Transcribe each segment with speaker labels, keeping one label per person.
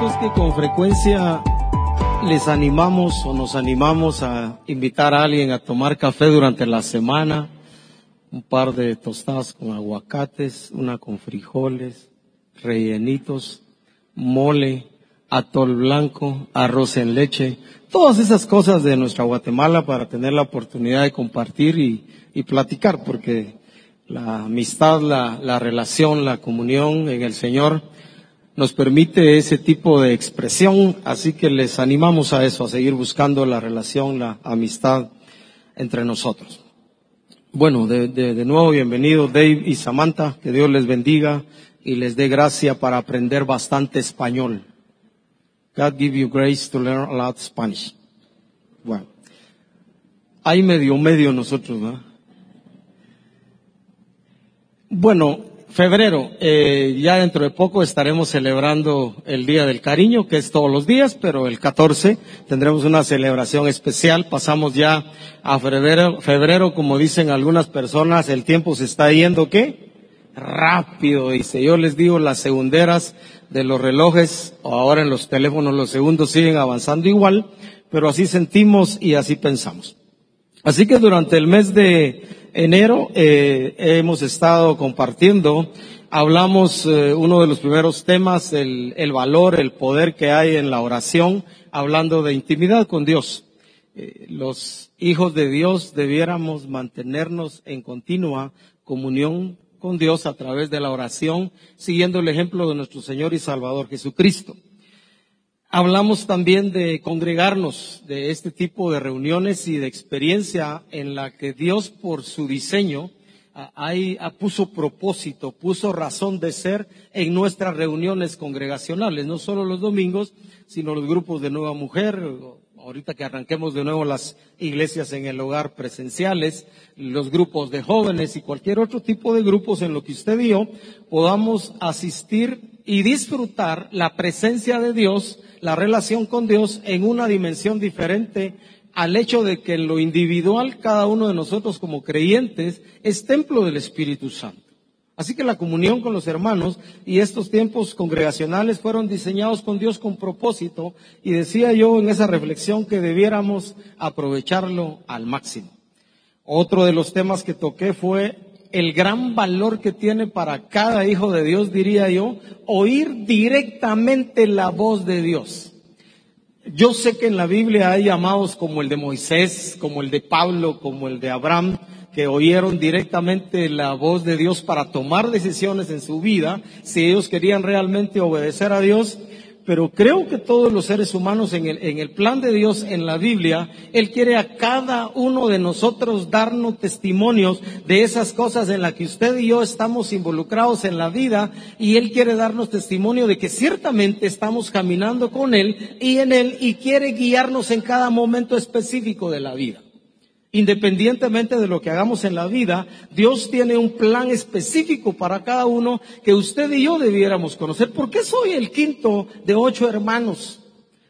Speaker 1: esto es que con frecuencia les animamos o nos animamos a invitar a alguien a tomar café durante la semana, un par de tostadas con aguacates, una con frijoles, rellenitos, mole, atol blanco, arroz en leche, todas esas cosas de nuestra Guatemala para tener la oportunidad de compartir y, y platicar, porque la amistad, la, la relación, la comunión en el Señor nos permite ese tipo de expresión, así que les animamos a eso, a seguir buscando la relación, la amistad entre nosotros. Bueno, de, nuevo bienvenidos Dave y Samantha, que Dios les bendiga y les dé gracia para aprender bastante español. God give you grace to learn a lot Spanish. Bueno, hay medio medio nosotros, ¿no? Bueno, febrero, eh, ya dentro de poco estaremos celebrando el Día del Cariño, que es todos los días, pero el 14 tendremos una celebración especial. Pasamos ya a febrero, febrero, como dicen algunas personas, el tiempo se está yendo, ¿qué? Rápido, dice. Yo les digo, las segunderas de los relojes, o ahora en los teléfonos los segundos siguen avanzando igual, pero así sentimos y así pensamos. Así que durante el mes de enero eh, hemos estado compartiendo, hablamos eh, uno de los primeros temas, el, valor, el poder que hay en la oración, hablando de intimidad con Dios. Eh, los hijos de Dios debiéramos mantenernos en continua comunión con Dios a través de la oración, siguiendo el ejemplo de nuestro Señor y Salvador Jesucristo. Hablamos también de congregarnos, de este tipo de reuniones y de experiencia en la que Dios por su diseño ahí puso propósito, puso razón de ser en nuestras reuniones congregacionales, no solo los domingos, sino los grupos de nueva mujer, ahorita que arranquemos de nuevo las iglesias en el hogar presenciales, los grupos de jóvenes y cualquier otro tipo de grupos en lo que usted vio, podamos asistir y disfrutar la presencia de Dios la relación con Dios en una dimensión diferente al hecho de que en lo individual cada uno de nosotros como creyentes es templo del Espíritu Santo. Así que la comunión con los hermanos y estos tiempos congregacionales fueron diseñados con Dios con propósito y decía yo en esa reflexión que debiéramos aprovecharlo al máximo. Otro de los temas que toqué fue el gran valor que tiene para cada hijo de Dios, diría yo, oír directamente la voz de Dios. Yo sé que en la Biblia hay llamados como el de Moisés, como el de Pablo, como el de Abraham, que oyeron directamente la voz de Dios para tomar decisiones en su vida, si ellos querían realmente obedecer a Dios, pero creo que todos los seres humanos en el, en el, plan de Dios, en la Biblia, Él quiere a cada uno de nosotros darnos testimonios de esas cosas en las que usted y yo estamos involucrados en la vida y Él quiere darnos testimonio de que ciertamente estamos caminando con Él y en Él y quiere guiarnos en cada momento específico de la vida. Independientemente de lo que hagamos en la vida, Dios tiene un plan específico para cada uno que usted y yo debiéramos conocer. ¿Por qué soy el quinto de ocho hermanos?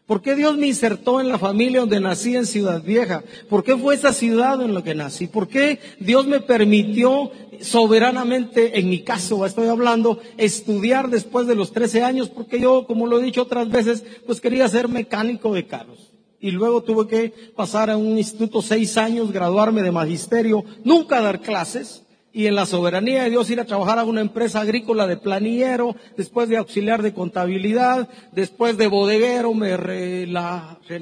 Speaker 1: ¿Por qué Dios me insertó en la familia donde nací en Ciudad Vieja? ¿Por qué fue esa ciudad en la que nací? ¿Por qué Dios me permitió soberanamente, en mi caso estoy hablando, estudiar después de los 13 años? Porque yo, como lo he dicho otras veces, pues quería ser mecánico de carros y luego tuve que pasar a un instituto seis años, graduarme de magisterio, nunca dar clases, y en la soberanía de Dios ir a trabajar a una empresa agrícola de planillero, después de auxiliar de contabilidad, después de bodeguero, me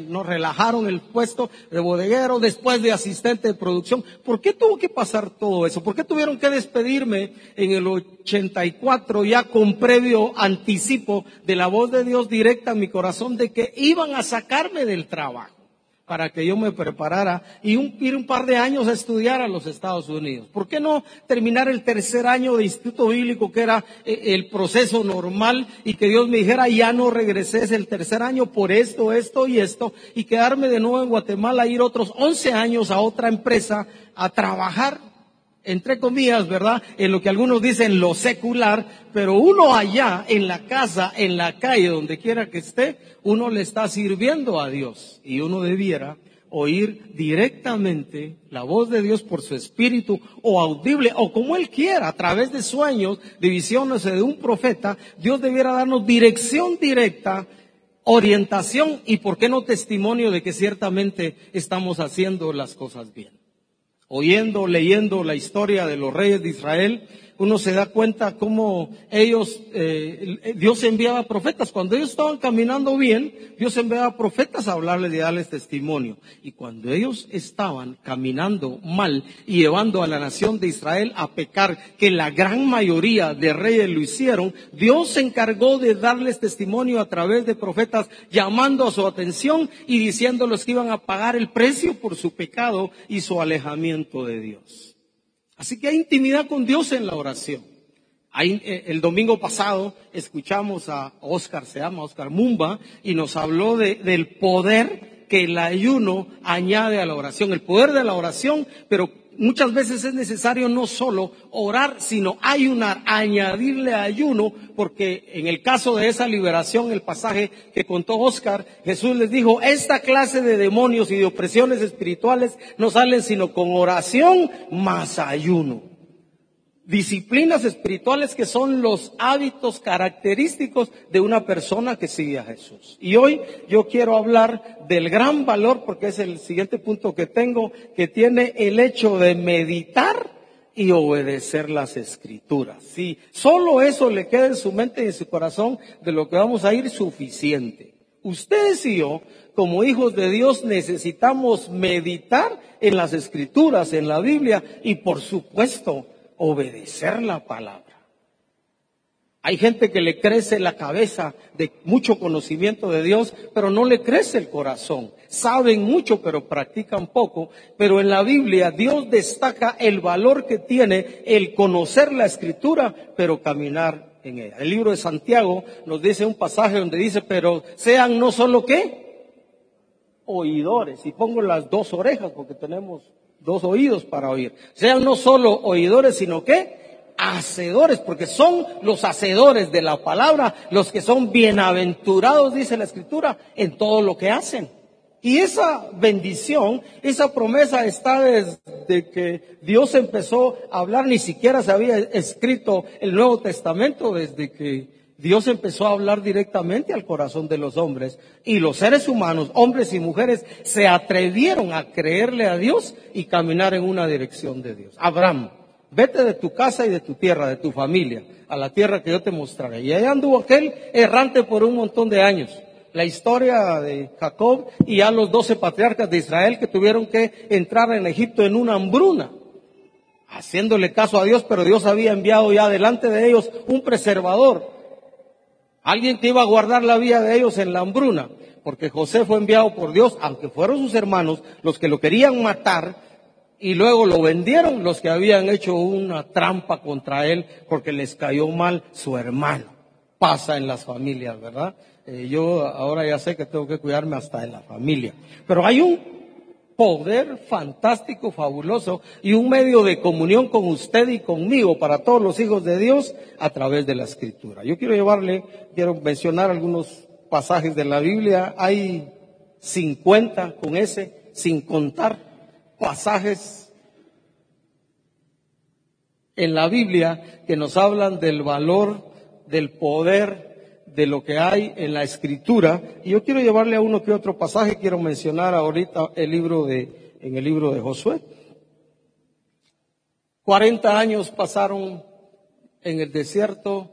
Speaker 1: nos relajaron el puesto de bodeguero, después de asistente de producción. ¿Por qué tuvo que pasar todo eso? ¿Por qué tuvieron que despedirme en el 84 ya con previo anticipo de la voz de Dios directa en mi corazón de que iban a sacarme del trabajo? Para que yo me preparara y ir un par de años a estudiar a los Estados Unidos. ¿Por qué no terminar el tercer año de instituto bíblico, que era eh, el proceso normal, y que Dios me dijera, ya no regreses el tercer año por esto, esto y esto, y quedarme de nuevo en Guatemala, ir otros 11 años a otra empresa a trabajar entre comillas, ¿verdad? En lo que algunos dicen lo secular, pero uno allá, en la casa, en la calle, donde quiera que esté, uno le está sirviendo a Dios y uno debiera oír directamente la voz de Dios por su espíritu o audible o como él quiera, a través de sueños, de visiones de un profeta, Dios debiera darnos dirección directa orientación y, ¿por qué no testimonio de que ciertamente estamos haciendo las cosas bien? Oyendo, leyendo la historia de los reyes de Israel, uno se da cuenta cómo ellos, eh, Dios enviaba profetas. Cuando ellos estaban caminando bien, Dios enviaba profetas a hablarles y darles testimonio. Y cuando ellos estaban caminando mal y llevando a la nación de Israel a pecar, que la gran mayoría de reyes lo hicieron, Dios se encargó de darles testimonio a través de profetas, llamando a su atención y diciéndoles que iban a pagar el precio por su pecado y su alejamiento de Dios. Así que hay intimidad con Dios en la oración. Eh, el domingo pasado escuchamos a Oscar, se llama Oscar Mumba, y nos habló del poder que el ayuno añade a la oración, el poder de la oración, pero muchas veces es necesario no solo orar, sino ayunar, añadirle ayuno, porque en el caso de esa liberación, el pasaje que contó Oscar, Jesús les dijo, esta clase de demonios y de opresiones espirituales no salen sino con oración más ayuno disciplinas espirituales que son los hábitos característicos de una persona que sigue a Jesús. Y hoy yo quiero hablar del gran valor, porque es el siguiente punto que tengo, que tiene el hecho de meditar y obedecer las escrituras. Si solo eso le queda en su mente y en su corazón, de lo que vamos a ir suficiente. Ustedes y yo, como hijos de Dios, necesitamos meditar en las escrituras, en la Biblia y por supuesto, obedecer la palabra. Hay gente que le crece la cabeza de mucho conocimiento de Dios, pero no le crece el corazón. Saben mucho, pero practican poco. Pero en la Biblia Dios destaca el valor que tiene el conocer la escritura, pero caminar en ella. El libro de Santiago nos dice un pasaje donde dice, pero sean no solo qué, oidores. Y pongo las dos orejas porque tenemos dos oídos para oír. Sean no solo oidores, sino que hacedores, porque son los hacedores de la palabra, los que son bienaventurados, dice la escritura, en todo lo que hacen. Y esa bendición, esa promesa está desde que Dios empezó a hablar, ni siquiera se había escrito el Nuevo Testamento, desde que Dios empezó a hablar directamente al corazón de los hombres y los seres humanos, hombres y mujeres, se atrevieron a creerle a Dios y caminar en una dirección de Dios. Abraham, vete de tu casa y de tu tierra, de tu familia, a la tierra que yo te mostraré. Y allá anduvo aquel errante por un montón de años. La historia de Jacob y a los doce patriarcas de Israel que tuvieron que entrar en Egipto en una hambruna haciéndole caso a Dios, pero Dios había enviado ya delante de ellos un preservador, Alguien que iba a guardar la vida de ellos en la hambruna, porque José fue enviado por Dios, aunque fueron sus hermanos los que lo querían matar, y luego lo vendieron los que habían hecho una trampa contra él porque les cayó mal su hermano. Pasa en las familias, ¿verdad? Eh, yo ahora ya sé que tengo que cuidarme hasta de la familia. Pero hay un poder fantástico, fabuloso y un medio de comunión con usted y conmigo para todos los hijos de Dios a través de la escritura. Yo quiero llevarle, quiero mencionar algunos pasajes de la Biblia. Hay 50 con ese, sin contar pasajes en la Biblia que nos hablan del valor, del poder, de lo que hay en la escritura. Y yo quiero llevarle a uno que otro pasaje, quiero mencionar ahorita el libro de, en el libro de Josué. Cuarenta años pasaron en el desierto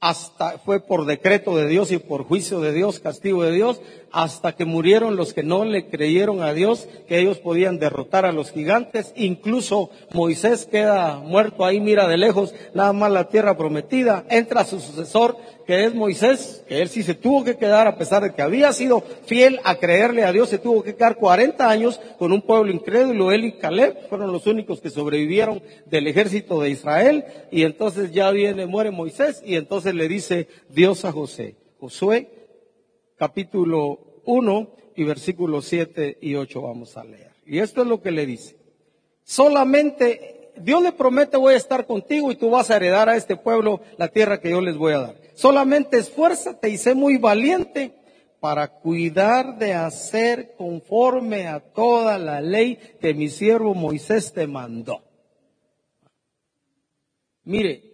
Speaker 1: hasta, fue por decreto de Dios y por juicio de Dios, castigo de Dios, hasta que murieron los que no le creyeron a Dios, que ellos podían derrotar a los gigantes. Incluso Moisés queda muerto ahí, mira de lejos, nada más la tierra prometida. Entra su sucesor, que es Moisés, que él sí se tuvo que quedar, a pesar de que había sido fiel a creerle a Dios, se tuvo que quedar 40 años con un pueblo incrédulo. Él y Caleb fueron los únicos que sobrevivieron del ejército de Israel. Y entonces ya viene, muere Moisés, y entonces le dice Dios a José, Josué, capítulo 1 y versículos 7 y 8 vamos a leer. Y esto es lo que le dice. Solamente Dios le promete voy a estar contigo y tú vas a heredar a este pueblo la tierra que yo les voy a dar. Solamente esfuérzate y sé muy valiente para cuidar de hacer conforme a toda la ley que mi siervo Moisés te mandó. Mire,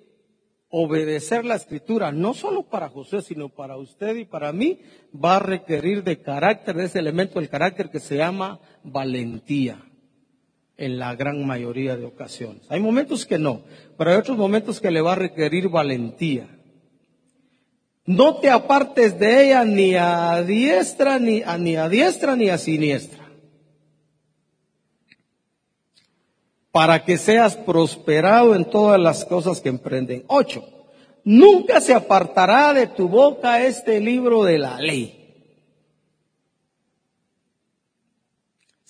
Speaker 1: obedecer la escritura, no solo para José, sino para usted y para mí, va a requerir de carácter, de ese elemento del carácter que se llama valentía en la gran mayoría de ocasiones. Hay momentos que no, pero hay otros momentos que le va a requerir valentía. No te apartes de ella ni a diestra, ni a, ni a diestra, ni a siniestra. Para que seas prosperado en todas las cosas que emprenden. Ocho. Nunca se apartará de tu boca este libro de la ley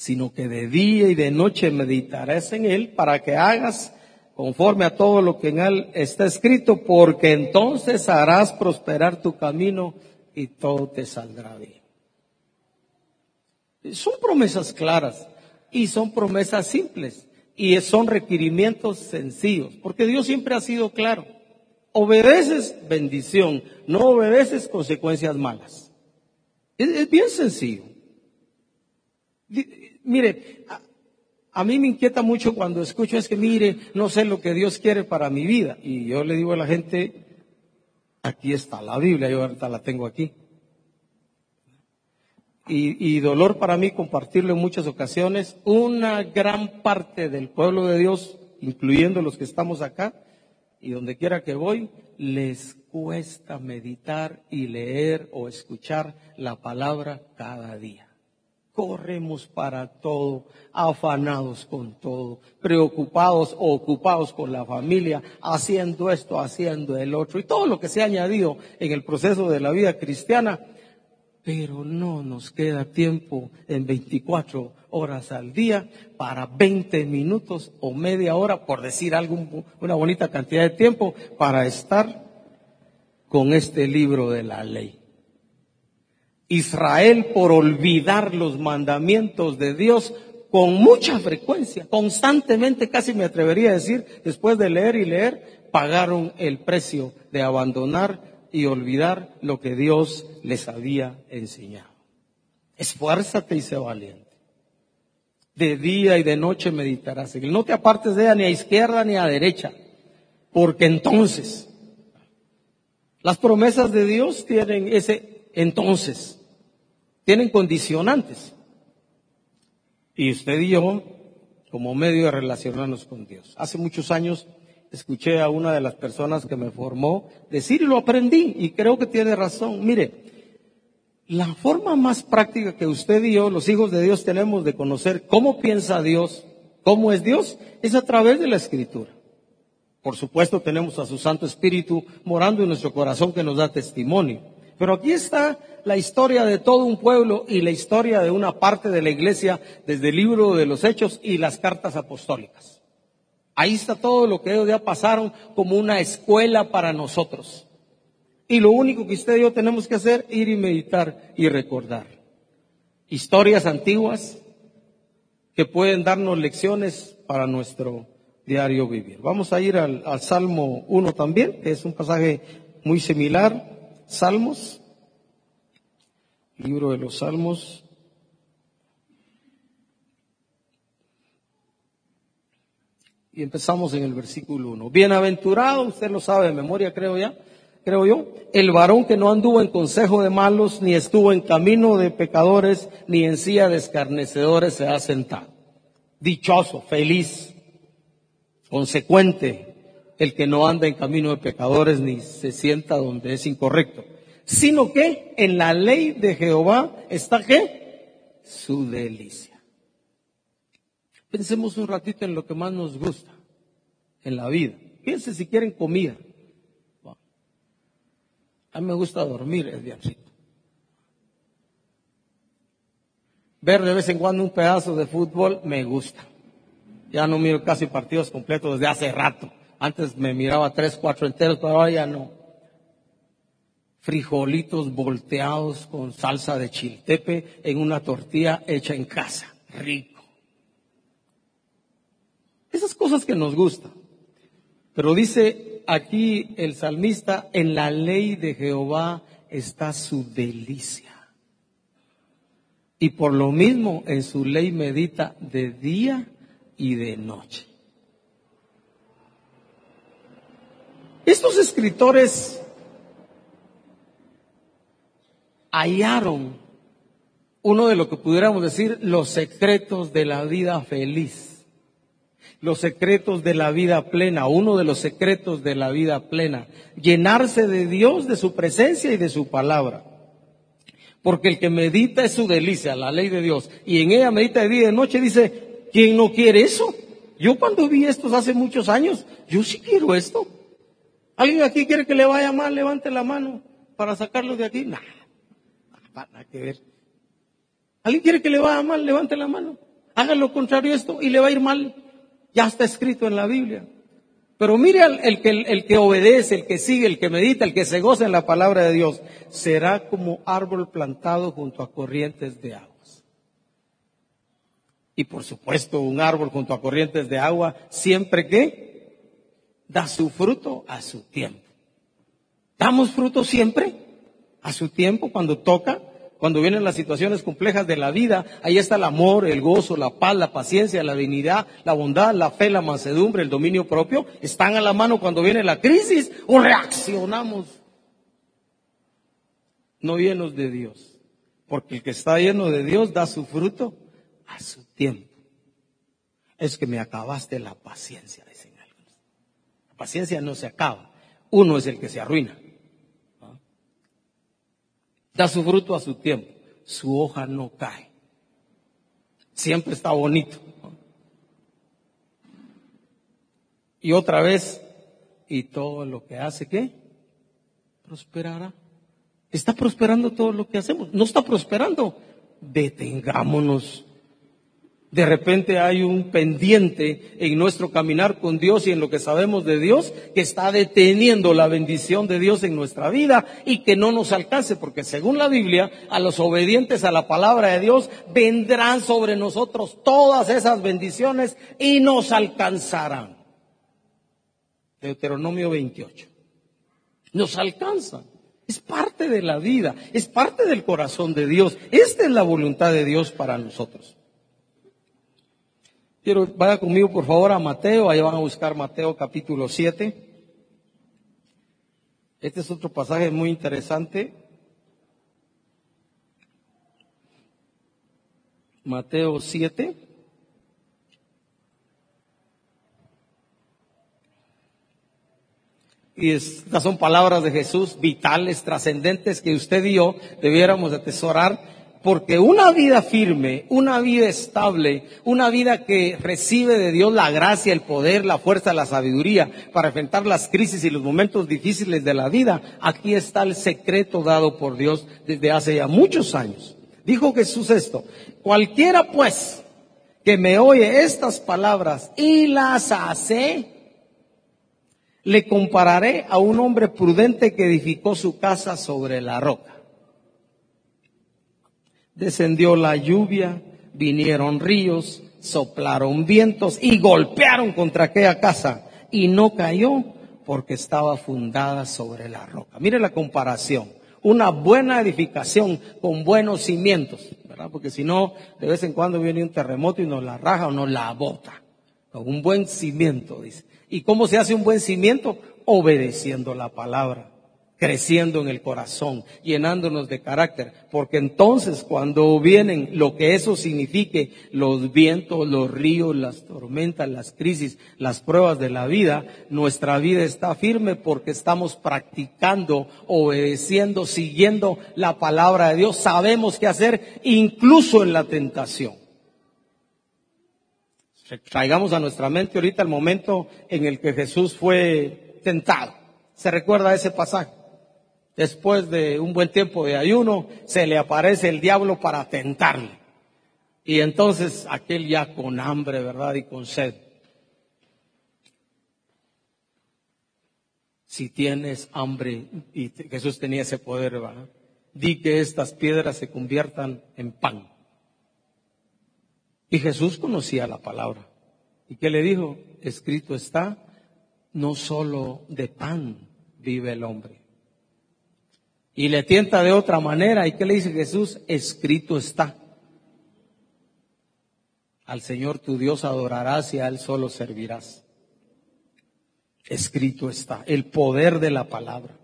Speaker 1: sino que de día y de noche meditarás en él para que hagas conforme a todo lo que en él está escrito, porque entonces harás prosperar tu camino y todo te saldrá bien. Son promesas claras y son promesas simples y son requerimientos sencillos, porque Dios siempre ha sido claro. Obedeces bendición, no obedeces consecuencias malas. Es, bien sencillo. Mire, a, mí me inquieta mucho cuando escucho es que, mire, no sé lo que Dios quiere para mi vida. Y yo le digo a la gente, aquí está la Biblia, yo ahorita la tengo aquí. Y, dolor para mí compartirlo en muchas ocasiones. Una gran parte del pueblo de Dios, incluyendo los que estamos acá y donde quiera que voy, les cuesta meditar y leer o escuchar la palabra cada día corremos para todo, afanados con todo, preocupados o ocupados con la familia, haciendo esto, haciendo el otro, y todo lo que se ha añadido en el proceso de la vida cristiana, pero no nos queda tiempo en 24 horas al día para 20 minutos o media hora, por decir algo, una bonita cantidad de tiempo, para estar con este libro de la ley. Israel por olvidar los mandamientos de Dios con mucha frecuencia, constantemente, casi me atrevería a decir, después de leer y leer, pagaron el precio de abandonar y olvidar lo que Dios les había enseñado. Esfuérzate y sé valiente. De día y de noche meditarás. No te apartes de ella ni a izquierda ni a derecha, porque entonces las promesas de Dios tienen ese entonces tienen condicionantes. Y usted y yo, como medio de relacionarnos con Dios. Hace muchos años escuché a una de las personas que me formó decir y lo aprendí y creo que tiene razón. Mire, la forma más práctica que usted y yo, los hijos de Dios, tenemos de conocer cómo piensa Dios, cómo es Dios, es a través de la escritura. Por supuesto tenemos a su Santo Espíritu morando en nuestro corazón que nos da testimonio. Pero aquí está la historia de todo un pueblo y la historia de una parte de la iglesia desde el libro de los Hechos y las cartas apostólicas. Ahí está todo lo que ellos ya pasaron como una escuela para nosotros. Y lo único que usted y yo tenemos que hacer, ir y meditar y recordar. Historias antiguas que pueden darnos lecciones para nuestro diario vivir. Vamos a ir al, al Salmo 1 también, que es un pasaje muy similar. Salmos, libro de los Salmos. Y empezamos en el versículo 1. Bienaventurado, usted lo sabe de memoria, creo ya, creo yo, el varón que no anduvo en consejo de malos, ni estuvo en camino de pecadores, ni en silla de escarnecedores se ha sentado. Dichoso, feliz, consecuente, el que no anda en camino de pecadores ni se sienta donde es incorrecto, sino que en la ley de Jehová está qué? Su delicia. Pensemos un ratito en lo que más nos gusta en la vida. Piense si quieren comida. A mí me gusta dormir el día Ver de vez en cuando un pedazo de fútbol me gusta. Ya no miro casi partidos completos desde hace rato. Antes me miraba tres, cuatro enteros, pero ahora ya no. Frijolitos volteados con salsa de chiltepe en una tortilla hecha en casa. Rico. Esas cosas que nos gustan. Pero dice aquí el salmista, en la ley de Jehová está su delicia. Y por lo mismo en su ley medita de día y de noche. Estos escritores hallaron uno de lo que pudiéramos decir los secretos de la vida feliz, los secretos de la vida plena, uno de los secretos de la vida plena, llenarse de Dios, de su presencia y de su palabra. Porque el que medita es su delicia, la ley de Dios, y en ella medita de día y de noche, dice, ¿quién no quiere eso? Yo cuando vi estos hace muchos años, yo sí quiero esto. ¿Alguien aquí quiere que le vaya mal? Levante la mano para sacarlo de aquí. Nada, nada que ver. ¿Alguien quiere que le vaya mal? Levante la mano. Haga lo contrario a esto y le va a ir mal. Ya está escrito en la Biblia. Pero mire el, que, que obedece, el que sigue, el que medita, el que se goza en la palabra de Dios, será como árbol plantado junto a corrientes de aguas. Y por supuesto, un árbol junto a corrientes de agua, siempre que da su fruto a su tiempo. ¿Damos fruto siempre? A su tiempo, cuando toca, cuando vienen las situaciones complejas de la vida, ahí está el amor, el gozo, la paz, la paciencia, la dignidad, la bondad, la fe, la mansedumbre, el dominio propio. Están a la mano cuando viene la crisis o reaccionamos no llenos de Dios. Porque el que está lleno de Dios da su fruto a su tiempo. Es que me acabaste la paciencia, dicen. La paciencia no se acaba. Uno es el que se arruina da su fruto a su tiempo, su hoja no cae. Siempre está bonito. Y otra vez, y todo lo que hace, ¿qué? Prosperará. Está prosperando todo lo que hacemos. No está prosperando. Detengámonos de repente hay un pendiente en nuestro caminar con Dios y en lo que sabemos de Dios que está deteniendo la bendición de Dios en nuestra vida y que no nos alcance, porque según la Biblia, a los obedientes a la palabra de Dios vendrán sobre nosotros todas esas bendiciones y nos alcanzarán. Deuteronomio 28. Nos alcanzan. Es parte de la vida, es parte del corazón de Dios. Esta es la voluntad de Dios para nosotros. Quiero, vaya conmigo por favor a Mateo, ahí van a buscar Mateo capítulo 7. Este es otro pasaje muy interesante. Mateo 7. Y estas son palabras de Jesús vitales, trascendentes, que usted y yo debiéramos atesorar porque una vida firme, una vida estable, una vida que recibe de Dios la gracia, el poder, la fuerza, la sabiduría para enfrentar las crisis y los momentos difíciles de la vida, aquí está el secreto dado por Dios desde hace ya muchos años. Dijo Jesús esto, cualquiera pues que me oye estas palabras y las hace, le compararé a un hombre prudente que edificó su casa sobre la roca descendió la lluvia, vinieron ríos, soplaron vientos y golpearon contra aquella casa y no cayó porque estaba fundada sobre la roca. Mire la comparación. Una buena edificación con buenos cimientos, ¿verdad? Porque si no, de vez en cuando viene un terremoto y nos la raja o nos la bota. Con un buen cimiento, dice. ¿Y cómo se hace un buen cimiento? Obedeciendo la palabra creciendo en el corazón, llenándonos de carácter, porque entonces cuando vienen lo que eso signifique, los vientos, los ríos, las tormentas, las crisis, las pruebas de la vida, nuestra vida está firme porque estamos practicando, obedeciendo, siguiendo la palabra de Dios, sabemos qué hacer incluso en la tentación. Traigamos a nuestra mente ahorita el momento en el que Jesús fue tentado. ¿Se recuerda ese pasaje? Después de un buen tiempo de ayuno, se le aparece el diablo para tentarle. Y entonces aquel ya con hambre, ¿verdad? Y con sed. Si tienes hambre, y Jesús tenía ese poder, ¿verdad? Di que estas piedras se conviertan en pan. Y Jesús conocía la palabra. ¿Y qué le dijo? Escrito está, no solo de pan vive el hombre, y le tienta de otra manera. ¿Y qué le dice Jesús? Escrito está. Al Señor tu Dios adorarás y a Él solo servirás. escrito está, el poder de la palabra.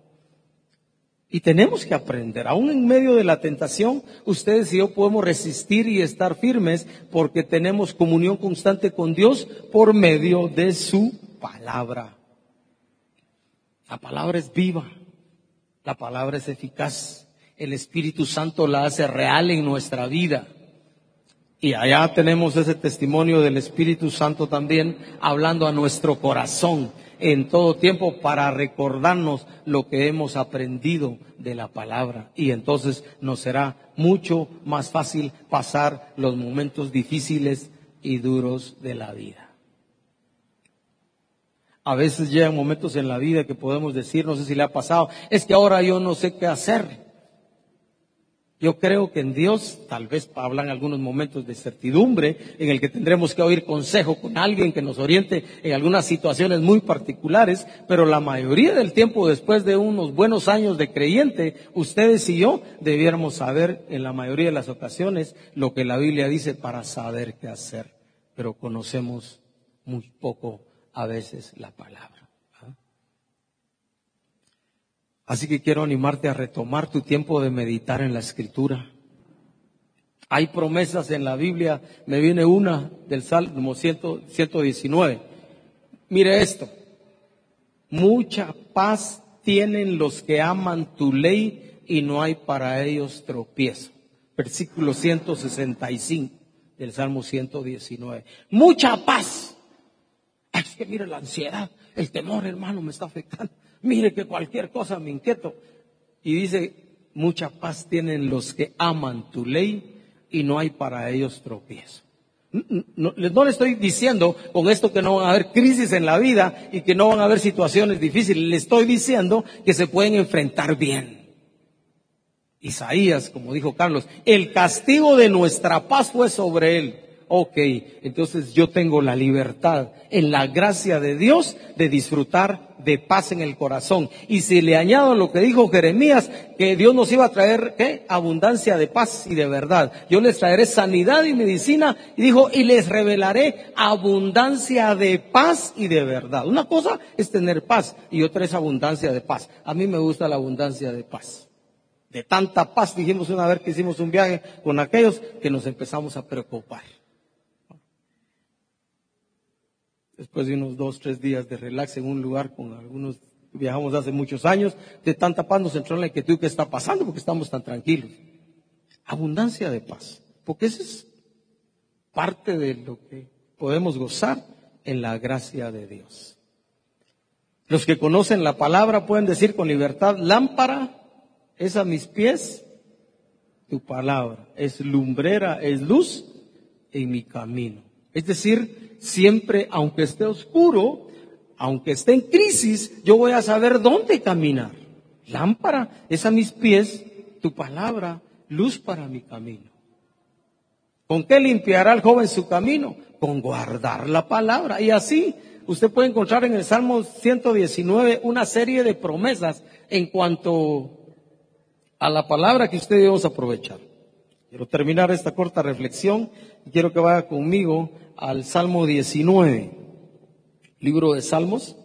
Speaker 1: Y tenemos que aprender, aún en medio de la tentación, ustedes y yo podemos resistir y estar firmes porque tenemos comunión constante con Dios por medio de su palabra. La palabra es viva, la palabra es eficaz, el Espíritu Santo la hace real en nuestra vida. Y allá tenemos ese testimonio del Espíritu Santo también hablando a nuestro corazón en todo tiempo para recordarnos lo que hemos aprendido de la palabra. Y entonces nos será mucho más fácil pasar los momentos difíciles y duros de la vida. A veces llegan momentos en la vida que podemos decir, no sé si le ha pasado, es que ahora yo no sé qué hacer. Yo creo que en Dios tal vez hablan algunos momentos de certidumbre en el que tendremos que oír consejo con alguien que nos oriente en algunas situaciones muy particulares, pero la mayoría del tiempo después de unos buenos años de creyente, ustedes y yo debiéramos saber en la mayoría de las ocasiones lo que la Biblia dice para saber qué hacer, pero conocemos muy poco a veces la palabra. Así que quiero animarte a retomar tu tiempo de meditar en la escritura. Hay promesas en la Biblia, me viene una del Salmo 119. Mire esto, mucha paz tienen los que aman tu ley y no hay para ellos tropiezo. Versículo 165 del Salmo 119. Mucha paz. Que mire la ansiedad, el temor, hermano, me está afectando mire que cualquier cosa me inquieto. Y dice, mucha paz tienen los que aman tu ley y no hay para ellos tropiezo. No, no, le estoy diciendo con esto que no van a haber crisis en la vida y que no van a haber situaciones difíciles. Le estoy diciendo que se pueden enfrentar bien. Isaías, como dijo Carlos, el castigo de nuestra paz fue sobre él. Ok, entonces yo tengo la libertad en la gracia de Dios de disfrutar de paz en el corazón. Y si le añado lo que dijo Jeremías, que Dios nos iba a traer ¿qué? abundancia de paz y de verdad. Yo les traeré sanidad y medicina y dijo, y les revelaré abundancia de paz y de verdad. Una cosa es tener paz y otra es abundancia de paz. A mí me gusta la abundancia de paz. De tanta paz dijimos una vez que hicimos un viaje con aquellos que nos empezamos a preocupar. Después de unos dos, tres días de relax en un lugar con algunos, viajamos hace muchos años, de tanta paz nos entró en la inquietud que está pasando porque estamos tan tranquilos. Abundancia de paz, porque esa es parte de lo que podemos gozar en la gracia de Dios. Los que conocen la palabra pueden decir con libertad, lámpara es a mis pies tu palabra, es lumbrera, es luz en mi camino. Es decir, siempre, aunque esté oscuro, aunque esté en crisis, yo voy a saber dónde caminar. Lámpara es a mis pies tu palabra, luz para mi camino. ¿Con qué limpiará el joven su camino? Con guardar la palabra. Y así usted puede encontrar en el Salmo 119 una serie de promesas en cuanto a la palabra que usted debemos aprovechar. Quiero terminar esta corta reflexión y quiero que vaya conmigo al Salmo 19, libro de Salmos.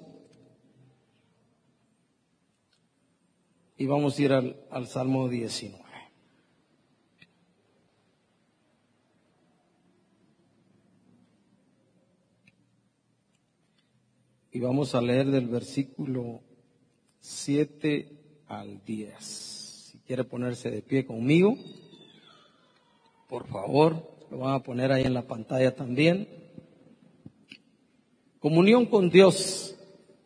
Speaker 1: Y vamos a ir al, al Salmo 19. Y vamos a leer del versículo 7 al 10. Si quiere ponerse de pie conmigo, por favor. Lo van a poner ahí en la pantalla también. Comunión con Dios,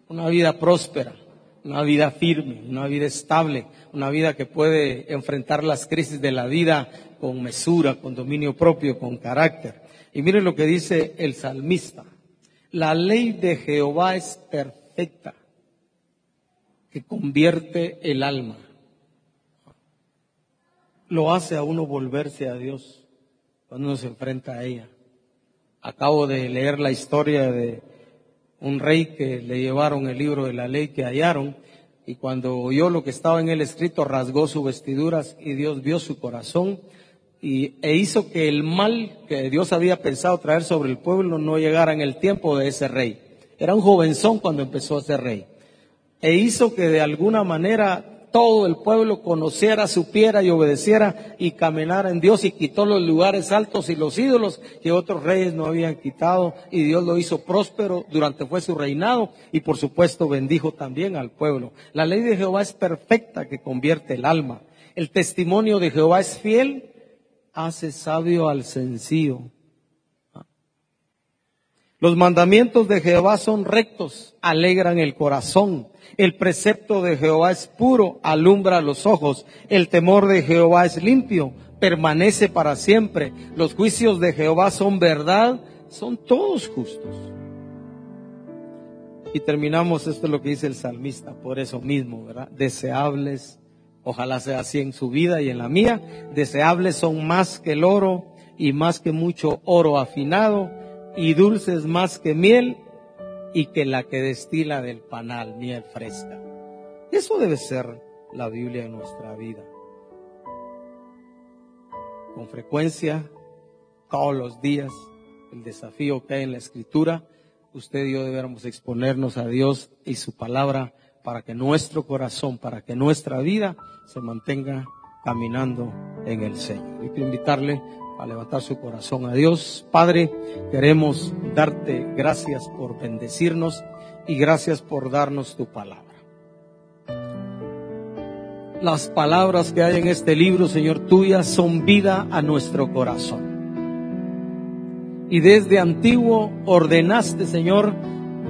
Speaker 1: una vida próspera, una vida firme, una vida estable, una vida que puede enfrentar las crisis de la vida con mesura, con dominio propio, con carácter. Y miren lo que dice el salmista. La ley de Jehová es perfecta, que convierte el alma. Lo hace a uno volverse a Dios cuando uno se enfrenta a ella. Acabo de leer la historia de un rey que le llevaron el libro de la ley que hallaron y cuando oyó lo que estaba en el escrito rasgó sus vestiduras y Dios vio su corazón y, e hizo que el mal que Dios había pensado traer sobre el pueblo no llegara en el tiempo de ese rey. Era un jovenzón cuando empezó a ser rey. E hizo que de alguna manera todo el pueblo conociera, supiera y obedeciera y caminara en Dios y quitó los lugares altos y los ídolos que otros reyes no habían quitado y Dios lo hizo próspero durante fue su reinado y por supuesto bendijo también al pueblo. La ley de Jehová es perfecta que convierte el alma. El testimonio de Jehová es fiel, hace sabio al sencillo. Los mandamientos de Jehová son rectos, alegran el corazón. El precepto de Jehová es puro, alumbra los ojos. El temor de Jehová es limpio, permanece para siempre. Los juicios de Jehová son verdad, son todos justos. Y terminamos, esto es lo que dice el salmista, por eso mismo, ¿verdad? Deseables, ojalá sea así en su vida y en la mía, deseables son más que el oro y más que mucho oro afinado y dulces más que miel y que la que destila del panal, miel fresca. Eso debe ser la Biblia en nuestra vida. Con frecuencia, todos los días, el desafío que hay en la escritura, usted y yo debemos exponernos a Dios y su palabra para que nuestro corazón, para que nuestra vida se mantenga caminando en el Señor. Y quiero invitarle a levantar su corazón a Dios. Padre, queremos darte gracias por bendecirnos y gracias por darnos tu palabra. Las palabras que hay en este libro, Señor, tuyas son vida a nuestro corazón. Y desde antiguo ordenaste, Señor,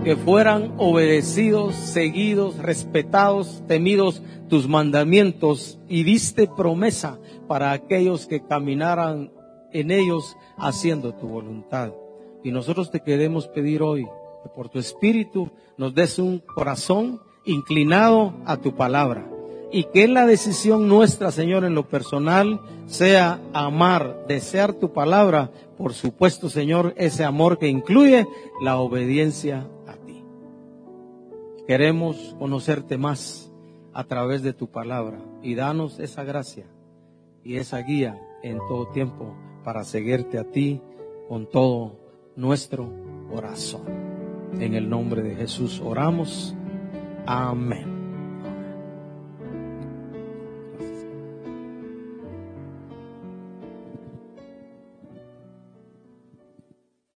Speaker 1: que fueran obedecidos, seguidos, respetados, temidos tus mandamientos y diste promesa para aquellos que caminaran en ellos haciendo tu voluntad. Y nosotros te queremos pedir hoy que por tu espíritu nos des un corazón inclinado a tu palabra. Y que la decisión nuestra, Señor, en lo personal sea amar, desear tu palabra. Por supuesto, Señor, ese amor que incluye la obediencia a ti. Queremos conocerte más a través de tu palabra y danos esa gracia y esa guía en todo tiempo para seguirte a ti con todo nuestro corazón. En el nombre de Jesús oramos. Amén.